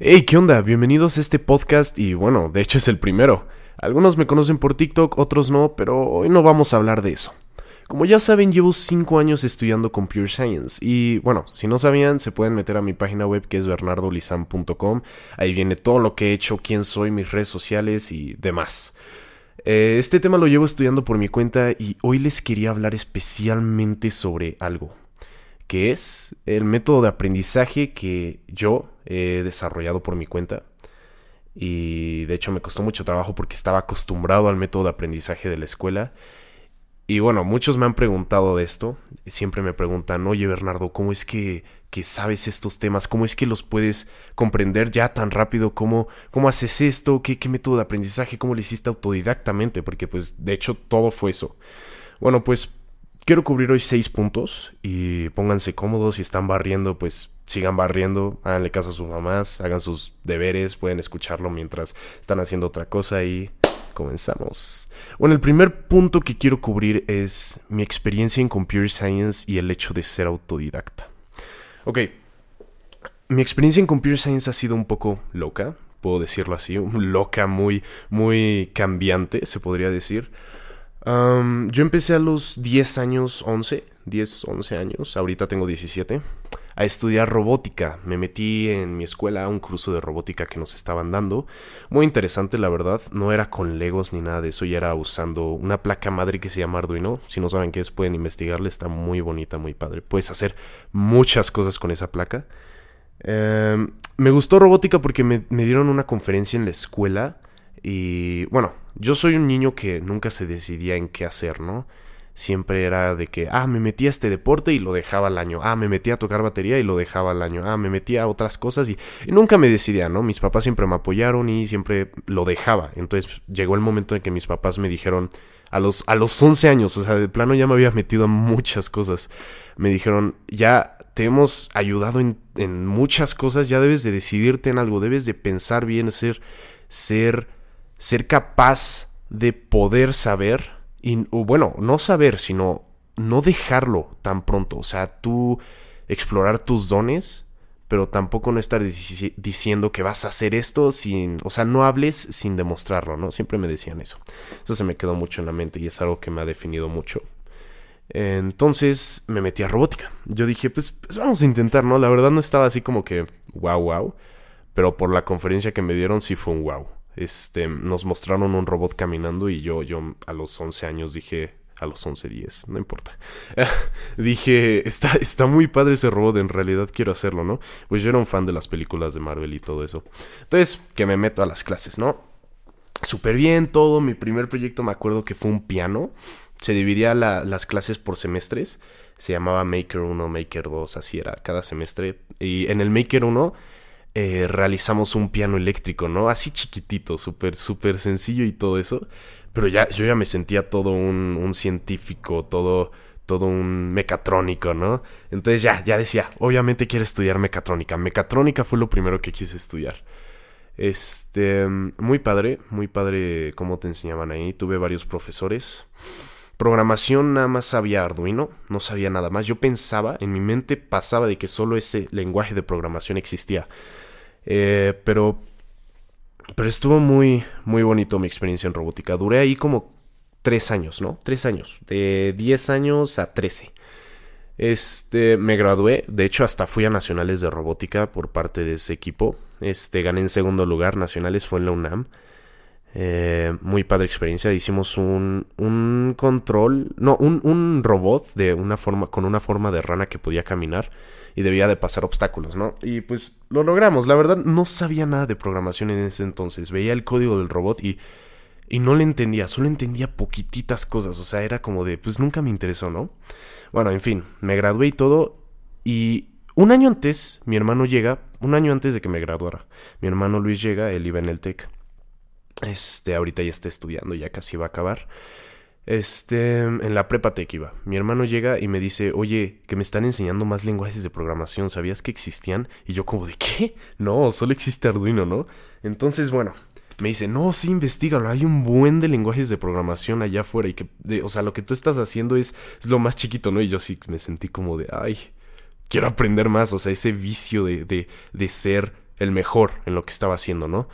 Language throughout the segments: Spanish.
Hey, ¿qué onda? Bienvenidos a este podcast y bueno, de hecho es el primero. Algunos me conocen por TikTok, otros no, pero hoy no vamos a hablar de eso. Como ya saben, llevo 5 años estudiando Computer Science y bueno, si no sabían, se pueden meter a mi página web que es bernardolizam.com. Ahí viene todo lo que he hecho, quién soy, mis redes sociales y demás. Eh, este tema lo llevo estudiando por mi cuenta y hoy les quería hablar especialmente sobre algo, que es el método de aprendizaje que yo he desarrollado por mi cuenta. Y de hecho me costó mucho trabajo porque estaba acostumbrado al método de aprendizaje de la escuela. Y bueno, muchos me han preguntado de esto. Siempre me preguntan, oye Bernardo, ¿cómo es que, que sabes estos temas? ¿Cómo es que los puedes comprender ya tan rápido? ¿Cómo, cómo haces esto? ¿Qué, ¿Qué método de aprendizaje? ¿Cómo lo hiciste autodidactamente? Porque pues de hecho todo fue eso. Bueno, pues quiero cubrir hoy seis puntos y pónganse cómodos. Si están barriendo, pues sigan barriendo, háganle caso a sus mamás, hagan sus deberes, pueden escucharlo mientras están haciendo otra cosa y comenzamos. Bueno, el primer punto que quiero cubrir es mi experiencia en Computer Science y el hecho de ser autodidacta. Ok, mi experiencia en Computer Science ha sido un poco loca, puedo decirlo así, loca, muy, muy cambiante, se podría decir. Yo empecé a los 10 años, 11, 10, 11 años, ahorita tengo 17 a estudiar robótica. Me metí en mi escuela a un curso de robótica que nos estaban dando. Muy interesante, la verdad. No era con Legos ni nada de eso, ya era usando una placa madre que se llama Arduino. Si no saben qué es, pueden investigarle. Está muy bonita, muy padre. Puedes hacer muchas cosas con esa placa. Em, me gustó robótica porque me, me dieron una conferencia en la escuela. Y bueno, yo soy un niño que nunca se decidía en qué hacer, ¿no? siempre era de que, ah, me metí a este deporte y lo dejaba al año, ah, me metí a tocar batería y lo dejaba al año, ah, me metí a otras cosas y, nunca me decidía, ¿no? Mis papás siempre me apoyaron y siempre lo dejaba. Entonces llegó el momento en que mis papás me dijeron, a los, a los 11 años, o sea, de plano ya me había metido a muchas cosas, me dijeron, ya te hemos ayudado en, en muchas cosas, ya debes de decidirte en algo, debes de pensar bien, ser, ser, ser capaz de poder saber y, bueno, no saber, sino no dejarlo tan pronto. O sea, tú explorar tus dones, pero tampoco no estar diciendo que vas a hacer esto sin, o sea, no hables sin demostrarlo, ¿no? Siempre me decían eso. Eso se me quedó mucho en la mente y es algo que me ha definido mucho. Entonces me metí a robótica. Yo dije, pues, pues vamos a intentar, ¿no? La verdad no estaba así como que wow, wow, pero por la conferencia que me dieron sí fue un wow. Este, nos mostraron un robot caminando y yo, yo a los 11 años dije, a los 11, 10, no importa. dije, está, está muy padre ese robot, en realidad quiero hacerlo, ¿no? Pues yo era un fan de las películas de Marvel y todo eso. Entonces, que me meto a las clases, ¿no? Súper bien todo, mi primer proyecto me acuerdo que fue un piano. Se dividía las clases por semestres. Se llamaba Maker 1, Maker 2, así era cada semestre. Y en el Maker 1 eh, realizamos un piano eléctrico, ¿no? Así chiquitito, súper, súper sencillo y todo eso. Pero ya, yo ya me sentía todo un, científico, todo, todo un mecatrónico, ¿no? Entonces ya, ya decía, obviamente quiero estudiar mecatrónica. Mecatrónica fue lo primero que quise estudiar. Este, muy padre, muy padre cómo te enseñaban ahí. Tuve varios profesores. Programación nada más sabía Arduino, no sabía nada más. Yo pensaba, en mi mente pasaba de que solo ese lenguaje de programación existía. Eh, pero, pero estuvo muy, muy bonito mi experiencia en robótica. Duré ahí como tres años, ¿no? Tres años. De 10 años a 13. Este, me gradué. De hecho, hasta fui a nacionales de robótica por parte de ese equipo. Este, gané en segundo lugar. Nacionales fue en la UNAM. Eh, muy padre experiencia. Hicimos un, un control, no, un, un, robot de una forma, con una forma de rana que podía caminar y debía de pasar obstáculos, ¿no? Y pues lo logramos. La verdad no sabía nada de programación en ese entonces. Veía el código del robot y, y no le entendía, solo entendía poquititas cosas. O sea, era como de, pues nunca me interesó, ¿no? Bueno, en fin, me gradué y todo. Y un año antes, mi hermano llega, un año antes de que me graduara, mi hermano Luis llega, él iba en el TEC. Este, ahorita ya está estudiando, ya casi va a acabar. Este, en la prepa tech iba. Mi hermano llega y me dice, oye, que me están enseñando más lenguajes de programación, ¿sabías que existían? Y yo como de, ¿qué? No, solo existe Arduino, ¿no? Entonces, bueno, me dice, no, sí, investigalo, hay un buen de lenguajes de programación allá afuera y que, o sea, lo que tú estás haciendo es, es, lo más chiquito, ¿no? Y yo sí me sentí como de, ay, quiero aprender más, o sea, ese vicio de, de, de ser el mejor en lo que estaba haciendo, ¿no?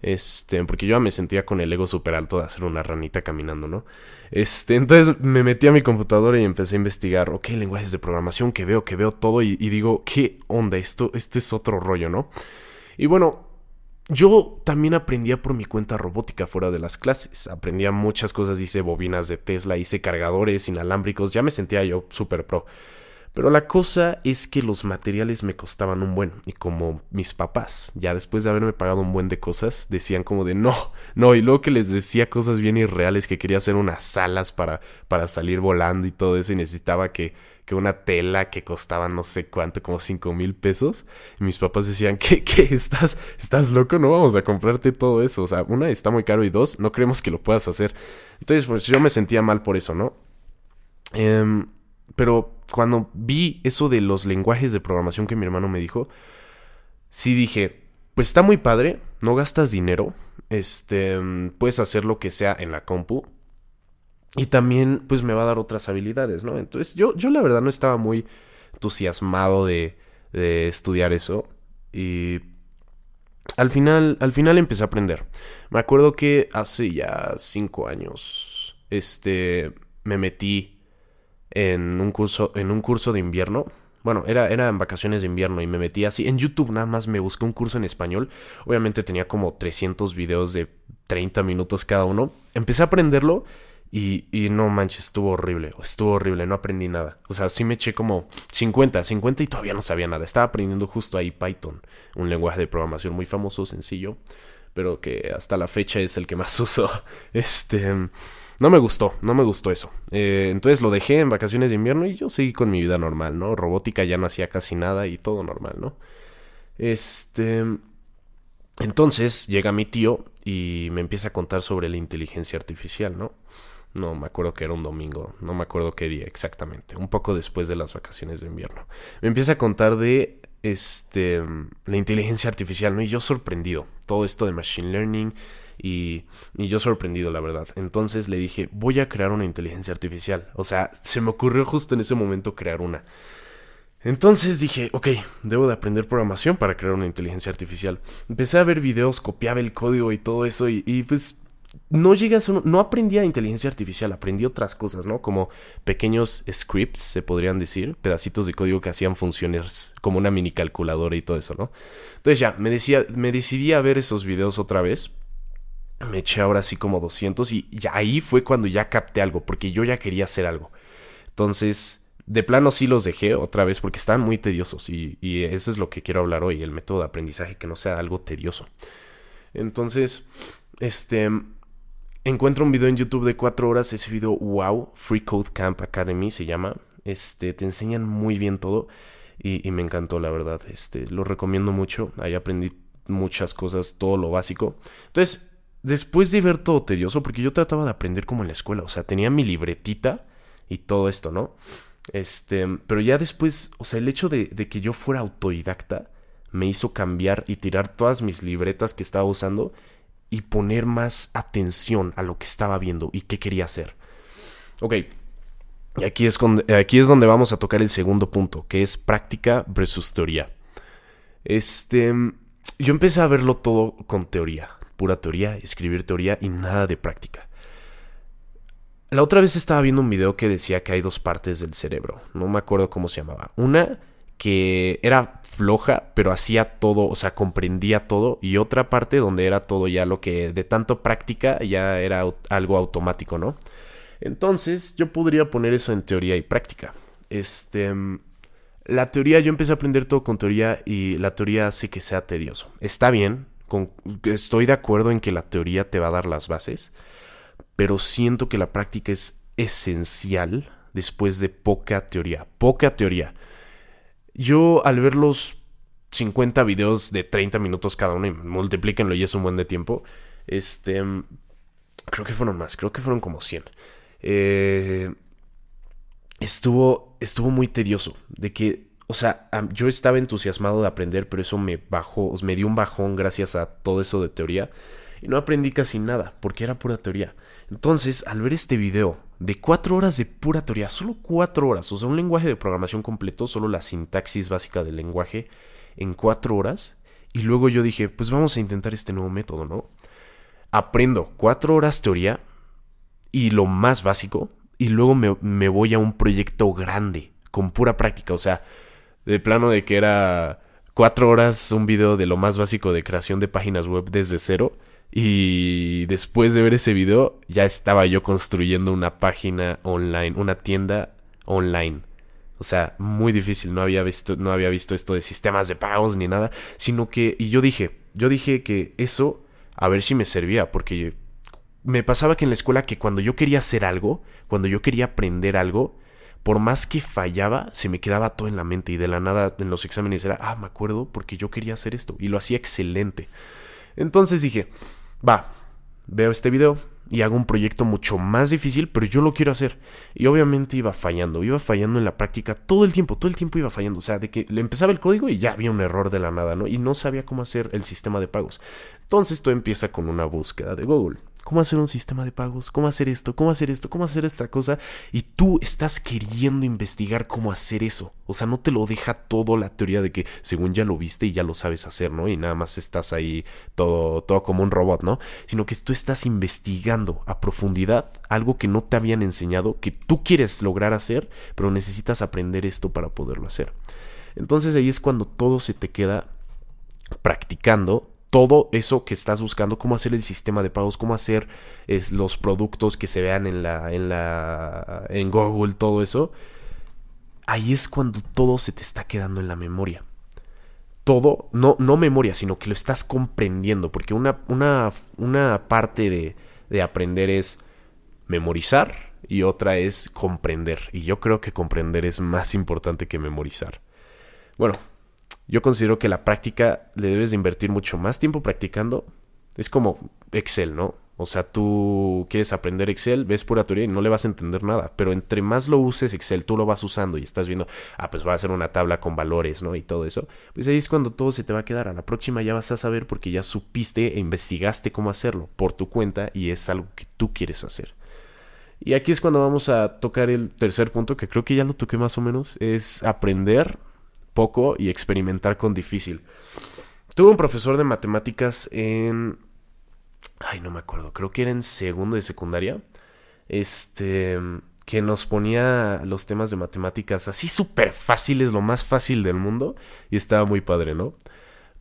Este, porque yo me sentía con el ego súper alto de hacer una ranita caminando, ¿no? Este, entonces me metí a mi computadora y empecé a investigar, ok, lenguajes de programación, que veo, que veo todo y, digo, ¿qué onda? Esto, este es otro rollo, ¿no? Y bueno, yo también aprendía por mi cuenta robótica fuera de las clases. Aprendía muchas cosas, hice bobinas de Tesla, hice cargadores inalámbricos, ya me sentía yo súper pro. Pero la cosa es que los materiales me costaban un buen. Y como mis papás, ya después de haberme pagado un buen de cosas, decían como de no, no. Y luego que les decía cosas bien irreales, que quería hacer unas alas para, para salir volando y todo eso. Y necesitaba que, que una tela que costaba no sé cuánto, como cinco mil pesos. Y mis papás decían, ¿qué, qué? ¿Estás, ¿Estás loco? No vamos a comprarte todo eso. O sea, una, está muy caro y dos, no creemos que lo puedas hacer. Entonces, pues yo me sentía mal por eso, ¿no? Eh, pero cuando vi eso de los lenguajes de programación que mi hermano me dijo, sí dije, pues está muy padre, no gastas dinero, este, puedes hacer lo que sea en la compu y también pues me va a dar otras habilidades, ¿no? Entonces yo, yo la verdad no estaba muy entusiasmado de, de estudiar eso y al final, al final empecé a aprender. Me acuerdo que hace ya cinco años, este, me metí en un curso, en un curso de invierno. Bueno, era, era en vacaciones de invierno y me metí así. En YouTube nada más me busqué un curso en español. Obviamente tenía como 300 videos de 30 minutos cada uno. Empecé a aprenderlo y, y, no manches, estuvo horrible. Estuvo horrible, no aprendí nada. O sea, sí me eché como 50, 50 y todavía no sabía nada. Estaba aprendiendo justo ahí Python, un lenguaje de programación muy famoso, sencillo, pero que hasta la fecha es el que más uso. Este. No me gustó, no me gustó eso. Eh, entonces lo dejé en vacaciones de invierno y yo seguí con mi vida normal, ¿no? Robótica ya no hacía casi nada y todo normal, ¿no? Este... Entonces llega mi tío y me empieza a contar sobre la inteligencia artificial, ¿no? No me acuerdo que era un domingo, no me acuerdo qué día exactamente, un poco después de las vacaciones de invierno. Me empieza a contar de este la inteligencia artificial, ¿no? Y yo sorprendido, todo esto de machine learning, y, y, yo sorprendido, la verdad. Entonces le dije, voy a crear una inteligencia artificial. O sea, se me ocurrió justo en ese momento crear una. Entonces dije, ok, debo de aprender programación para crear una inteligencia artificial. Empecé a ver videos, copiaba el código y todo eso y, pues no llegas a no aprendí a inteligencia artificial, aprendí otras cosas, ¿no? Como pequeños scripts, se podrían decir, pedacitos de código que hacían funciones como una mini calculadora y todo eso, ¿no? Entonces ya, me, decía, me decidí a ver esos videos otra vez me eché ahora sí como 200 y ya ahí fue cuando ya capté algo, porque yo ya quería hacer algo. Entonces, de plano sí los dejé otra vez porque estaban muy tediosos y, y eso es lo que quiero hablar hoy, el método de aprendizaje, que no sea algo tedioso. Entonces, este, encuentro un video en YouTube de 4 horas, ese video, wow, Free Code Camp Academy se llama. Este, te enseñan muy bien todo y, y me encantó, la verdad. Este, lo recomiendo mucho, ahí aprendí muchas cosas, todo lo básico. Entonces, después de ver todo tedioso, porque yo trataba de aprender como en la escuela, o sea, tenía mi libretita y todo esto, ¿no? Este, pero ya después, o sea, el hecho de, que yo fuera autodidacta me hizo cambiar y tirar todas mis libretas que estaba usando y poner más atención a lo que estaba viendo y qué quería hacer. Ok, aquí es, aquí es donde vamos a tocar el segundo punto, que es práctica versus teoría. Este, yo empecé a verlo todo con teoría pura teoría, escribir teoría y nada de práctica. La otra vez estaba viendo un video que decía que hay dos partes del cerebro, no me acuerdo cómo se llamaba. Una que era floja, pero hacía todo, o sea, comprendía todo, y otra parte donde era todo ya lo que de tanto práctica ya era algo automático, ¿no? Entonces, yo podría poner eso en teoría y práctica. Este, la teoría, yo empecé a aprender todo con teoría y la teoría hace que sea tedioso. Está bien, estoy de acuerdo en que la teoría te va a dar las bases, pero siento que la práctica es esencial después de poca teoría. Poca teoría. Yo al ver los 50 videos de 30 minutos cada uno y multiplíquenlo y es un buen de tiempo, este... Creo que fueron más, creo que fueron como 100. Eh, estuvo, estuvo muy tedioso. De que o sea, yo estaba entusiasmado de aprender, pero eso me bajó, me dio un bajón gracias a todo eso de teoría. Y no aprendí casi nada, porque era pura teoría. Entonces, al ver este video de cuatro horas de pura teoría, solo cuatro horas, o sea, un lenguaje de programación completo, solo la sintaxis básica del lenguaje, en cuatro horas, Y luego yo dije, pues vamos a intentar este nuevo método, ¿no? Aprendo cuatro horas teoría y lo más básico, y luego me, me voy a un proyecto grande, con pura práctica, o sea, de plano de que era cuatro horas un video de lo más básico de creación de páginas web desde cero. Y después de ver ese video, ya estaba yo construyendo una página online, una tienda online. O sea, muy difícil, no había visto, no había visto esto de sistemas de pagos ni nada, sino que, y yo dije, yo dije que eso, a ver si me servía, porque me pasaba que en la escuela que cuando yo quería hacer algo, cuando yo quería aprender algo, por más que fallaba, se me quedaba todo en la mente y de la nada en los exámenes era, ah, me acuerdo porque yo quería hacer esto y lo hacía excelente. Entonces dije, va, veo este video y hago un proyecto mucho más difícil, pero yo lo quiero hacer. Y obviamente iba fallando, iba fallando en la práctica todo el tiempo, todo el tiempo iba fallando. O sea, de que le empezaba el código y ya había un error de la nada, ¿no? Y no sabía cómo hacer el sistema de pagos. Entonces todo empieza con una búsqueda de Google cómo hacer un sistema de pagos, cómo hacer esto, cómo hacer esto, cómo hacer esta cosa, y tú estás queriendo investigar cómo hacer eso. O sea, no te lo deja todo la teoría de que según ya lo viste y ya lo sabes hacer, ¿no? Y nada más estás ahí todo, todo como un robot, ¿no? Sino que tú estás investigando a profundidad algo que no te habían enseñado, que tú quieres lograr hacer, pero necesitas aprender esto para poderlo hacer. Entonces ahí es cuando todo se te queda practicando todo eso que estás buscando, cómo hacer el sistema de pagos, cómo hacer es, los productos que se vean en la, en la, en Google, todo eso, ahí es cuando todo se te está quedando en la memoria. Todo, no, no memoria, sino que lo estás comprendiendo, porque una, una, una parte de, de aprender es memorizar y otra es comprender. Y yo creo que comprender es más importante que memorizar. Bueno, yo considero que la práctica le debes de invertir mucho más tiempo practicando. Es como Excel, ¿no? O sea, tú quieres aprender Excel, ves pura teoría y no le vas a entender nada. Pero entre más lo uses Excel, tú lo vas usando y estás viendo, ah, pues va a hacer una tabla con valores, ¿no? Y todo eso. Pues ahí es cuando todo se te va a quedar. A la próxima ya vas a saber porque ya supiste e investigaste cómo hacerlo por tu cuenta y es algo que tú quieres hacer. Y aquí es cuando vamos a tocar el tercer punto, que creo que ya lo toqué más o menos, es aprender poco y experimentar con difícil. Tuve un profesor de matemáticas en... Ay, no me acuerdo, creo que era en segundo de secundaria. Este que nos ponía los temas de matemáticas así súper fáciles, lo más fácil del mundo, y estaba muy padre, ¿no?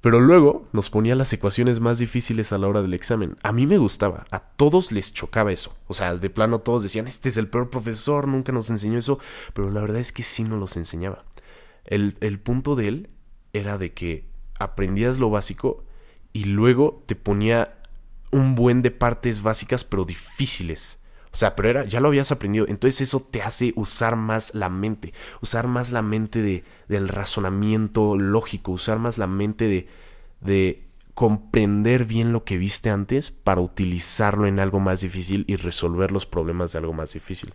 Pero luego nos ponía las ecuaciones más difíciles a la hora del examen. A mí me gustaba, a todos les chocaba eso. O sea, de plano todos decían, este es el peor profesor, nunca nos enseñó eso, pero la verdad es que sí nos los enseñaba. El, punto de él era de que aprendías lo básico y luego te ponía un buen de partes básicas pero difíciles. O sea, pero era, ya lo habías aprendido. Entonces eso te hace usar más la mente. Usar más la mente de, del razonamiento lógico. Usar más la mente de, de comprender bien lo que viste antes para utilizarlo en algo más difícil y resolver los problemas de algo más difícil.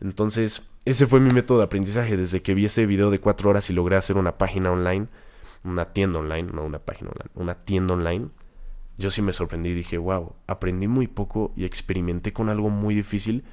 Entonces, ese fue mi método de aprendizaje desde que vi ese video de cuatro horas y logré hacer una página online, una tienda online, no una página online, una tienda online. Yo sí me sorprendí y dije, wow, aprendí muy poco y experimenté con algo muy difícil,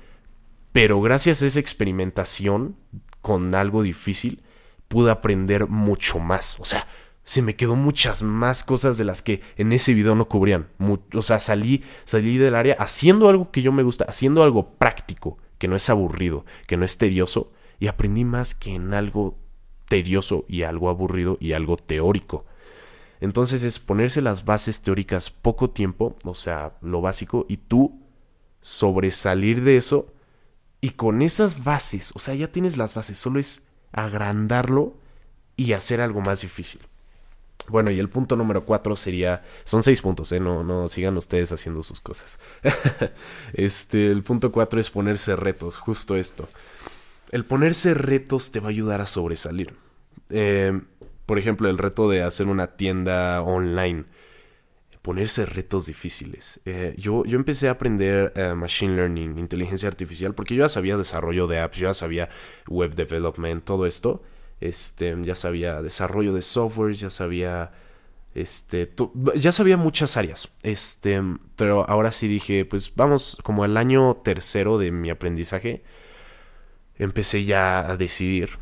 pero gracias a esa experimentación con algo difícil, pude aprender mucho más. O sea, se me quedó muchas más cosas de las que en ese video no cubrían. O sea, salí, salí del área haciendo algo que yo me gusta, haciendo algo práctico que no es aburrido, que no es tedioso, y aprendí más que en algo tedioso y algo aburrido y algo teórico. Entonces es ponerse las bases teóricas poco tiempo, o sea, lo básico, y tú sobresalir de eso y con esas bases, o sea, ya tienes las bases, solo es agrandarlo y hacer algo más difícil. Bueno, y el punto número cuatro sería. Son seis puntos, ¿eh? No, no sigan ustedes haciendo sus cosas. este, el punto cuatro es ponerse retos, justo esto. El ponerse retos te va a ayudar a sobresalir. Eh, por ejemplo, el reto de hacer una tienda online. Ponerse retos difíciles. Eh, yo, yo empecé a aprender Machine Learning, inteligencia artificial, porque yo ya sabía desarrollo de apps, yo ya sabía web development, todo esto este, ya sabía desarrollo de software, ya sabía, este, ya sabía muchas áreas, este, pero ahora sí dije, pues vamos, como el año tercero de mi aprendizaje, empecé ya a decidir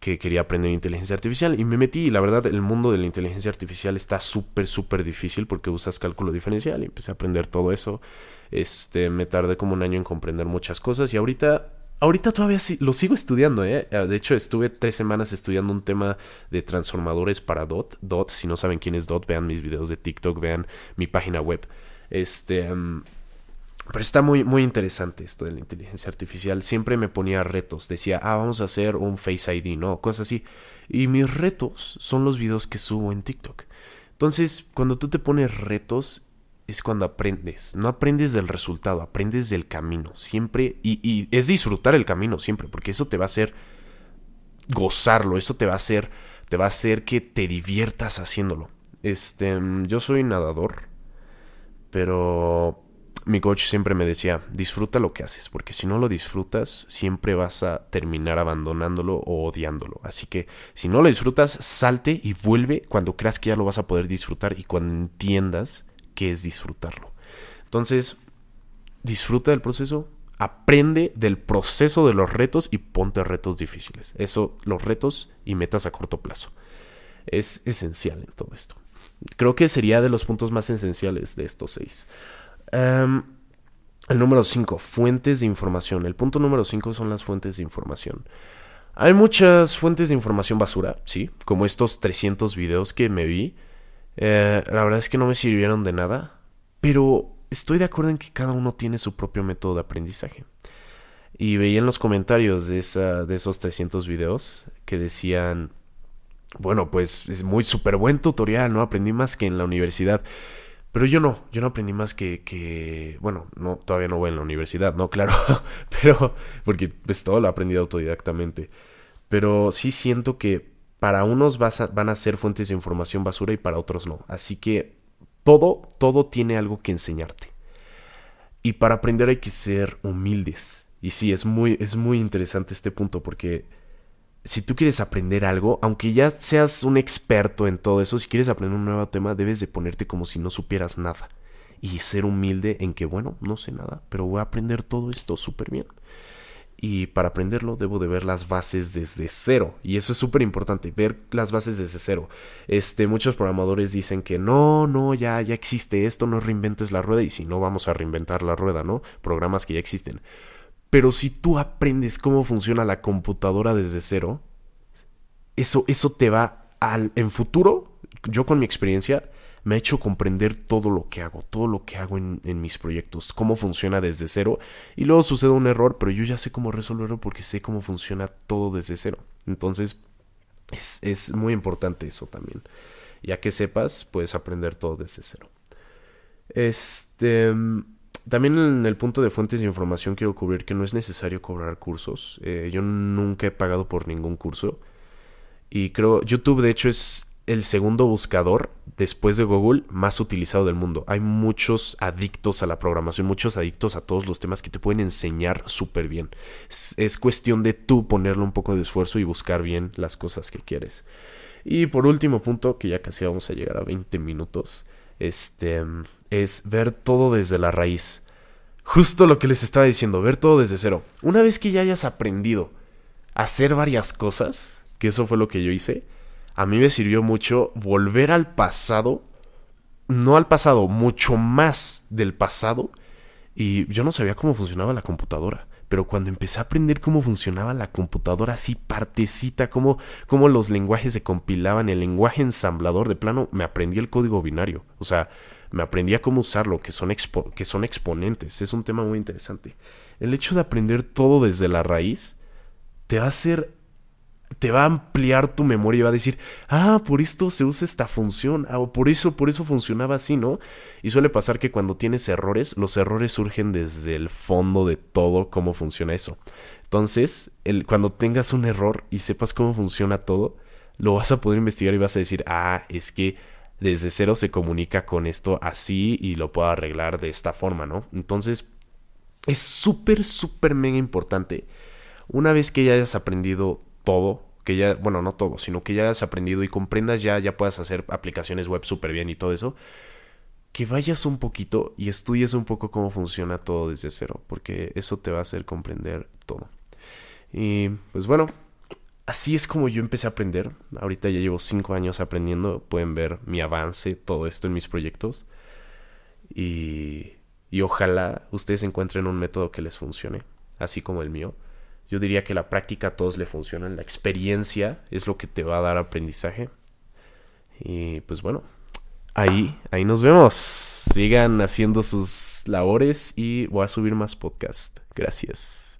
que quería aprender inteligencia artificial y me metí la verdad el mundo de la inteligencia artificial está súper súper difícil porque usas cálculo diferencial y empecé a aprender todo eso. Este, me tardé como un año en comprender muchas cosas y ahorita Ahorita todavía sí, lo sigo estudiando, ¿eh? Ah, de hecho, estuve tres semanas estudiando un tema de transformadores para DOT. DOT, si no saben quién es DOT, vean mis videos de TikTok, vean mi página web. Este. Mm, pero está muy, muy interesante esto de la inteligencia artificial. Siempre me ponía retos. Decía, ah, vamos a hacer un Face ID, ¿no? Cosas así. Y mis retos son los videos que subo en TikTok. Entonces, cuando tú te pones retos, es cuando aprendes. No aprendes del resultado, aprendes del camino. Siempre. Y, y es disfrutar el camino siempre, porque eso te va a hacer gozarlo. Eso te va a hacer. Te va a hacer que te diviertas haciéndolo. Este. Yo soy nadador. Pero mi coach siempre me decía, disfruta lo que haces, porque si no lo disfrutas, siempre vas a terminar abandonándolo o odiándolo. Así que si no lo disfrutas, salte y vuelve cuando creas que ya lo vas a poder disfrutar y cuando entiendas qué es disfrutarlo. Entonces, disfruta del proceso, aprende del proceso de los retos y ponte retos difíciles. Eso, los retos y metas a corto plazo. Es esencial en todo esto. Creo que sería de los puntos más esenciales de estos seis. Em, el número 5, fuentes de información. El punto número 5 son las fuentes de información. Hay muchas fuentes de información basura, sí, como estos 300 videos que me vi. Eh, la verdad es que no me sirvieron de nada, pero estoy de acuerdo en que cada uno tiene su propio método de aprendizaje. Y veía en los comentarios de, esa, de esos 300 videos que decían, bueno, pues es muy súper buen tutorial, ¿no? Aprendí más que en la universidad. Pero yo no, yo no aprendí más que, que, bueno, no, todavía no voy en la universidad, no, claro, pero, porque pues todo lo aprendí autodidactamente. Pero sí siento que para unos van a ser fuentes de información basura y para otros no. Así que todo, todo tiene algo que enseñarte. Y para aprender hay que ser humildes. Y sí, es muy, es muy interesante este punto porque si tú quieres aprender algo, aunque ya seas un experto en todo eso, si quieres aprender un nuevo tema, debes de ponerte como si no supieras nada. Y ser humilde en que, bueno, no sé nada, pero voy a aprender todo esto súper bien. Y para aprenderlo debo de ver las bases desde cero. Y eso es súper importante, ver las bases desde cero. Este, muchos programadores dicen que no, no, ya, ya existe esto, no reinventes la rueda. Y si no, vamos a reinventar la rueda, ¿no? Programas que ya existen. Pero si tú aprendes cómo funciona la computadora desde cero, eso, eso te va al, en futuro, yo con mi experiencia, me ha hecho comprender todo lo que hago, todo lo que hago en, mis proyectos, cómo funciona desde cero. Y luego sucede un error, pero yo ya sé cómo resolverlo porque sé cómo funciona todo desde cero. Entonces, es, muy importante eso también. Ya que sepas, puedes aprender todo desde cero. Este. También en el punto de fuentes de información quiero cubrir que no es necesario cobrar cursos. Eh, yo nunca he pagado por ningún curso. Y creo, YouTube de hecho es el segundo buscador después de Google más utilizado del mundo. Hay muchos adictos a la programación, muchos adictos a todos los temas que te pueden enseñar súper bien. Es, es, cuestión de tú ponerle un poco de esfuerzo y buscar bien las cosas que quieres. Y por último punto, que ya casi vamos a llegar a 20 minutos, este es ver todo desde la raíz. Justo lo que les estaba diciendo, ver todo desde cero. Una vez que ya hayas aprendido a hacer varias cosas, que eso fue lo que yo hice, a mí me sirvió mucho volver al pasado, no al pasado, mucho más del pasado, y yo no sabía cómo funcionaba la computadora. Pero cuando empecé a aprender cómo funcionaba la computadora así partecita, cómo, cómo los lenguajes se compilaban, el lenguaje ensamblador de plano, me aprendí el código binario. O sea, me aprendí a cómo usarlo, que son, que son exponentes. Es un tema muy interesante. El hecho de aprender todo desde la raíz te va a hacer te va a ampliar tu memoria y va a decir, ah, por esto se usa esta función, ah, o por eso, por eso funcionaba así, ¿no? Y suele pasar que cuando tienes errores, los errores surgen desde el fondo de todo cómo funciona eso. Entonces, cuando tengas un error y sepas cómo funciona todo, lo vas a poder investigar y vas a decir, ah, es que desde cero se comunica con esto así y lo puedo arreglar de esta forma, ¿no? Entonces, es súper, súper mega importante. Una vez que ya hayas aprendido todo, que ya, bueno, no todo, sino que ya hayas aprendido y comprendas ya, ya puedas hacer aplicaciones web súper bien y todo eso, que vayas un poquito y estudies un poco cómo funciona todo desde cero, porque eso te va a hacer comprender todo. Y pues bueno, así es como yo empecé a aprender. Ahorita ya llevo cinco años aprendiendo. Pueden ver mi avance, todo esto en mis proyectos. Y, y ojalá ustedes encuentren un método que les funcione, así como el mío. Yo diría que la práctica a todos le funciona. La experiencia es lo que te va a dar aprendizaje. Y pues bueno, ahí, ahí nos vemos. Sigan haciendo sus labores y voy a subir más podcast. Gracias.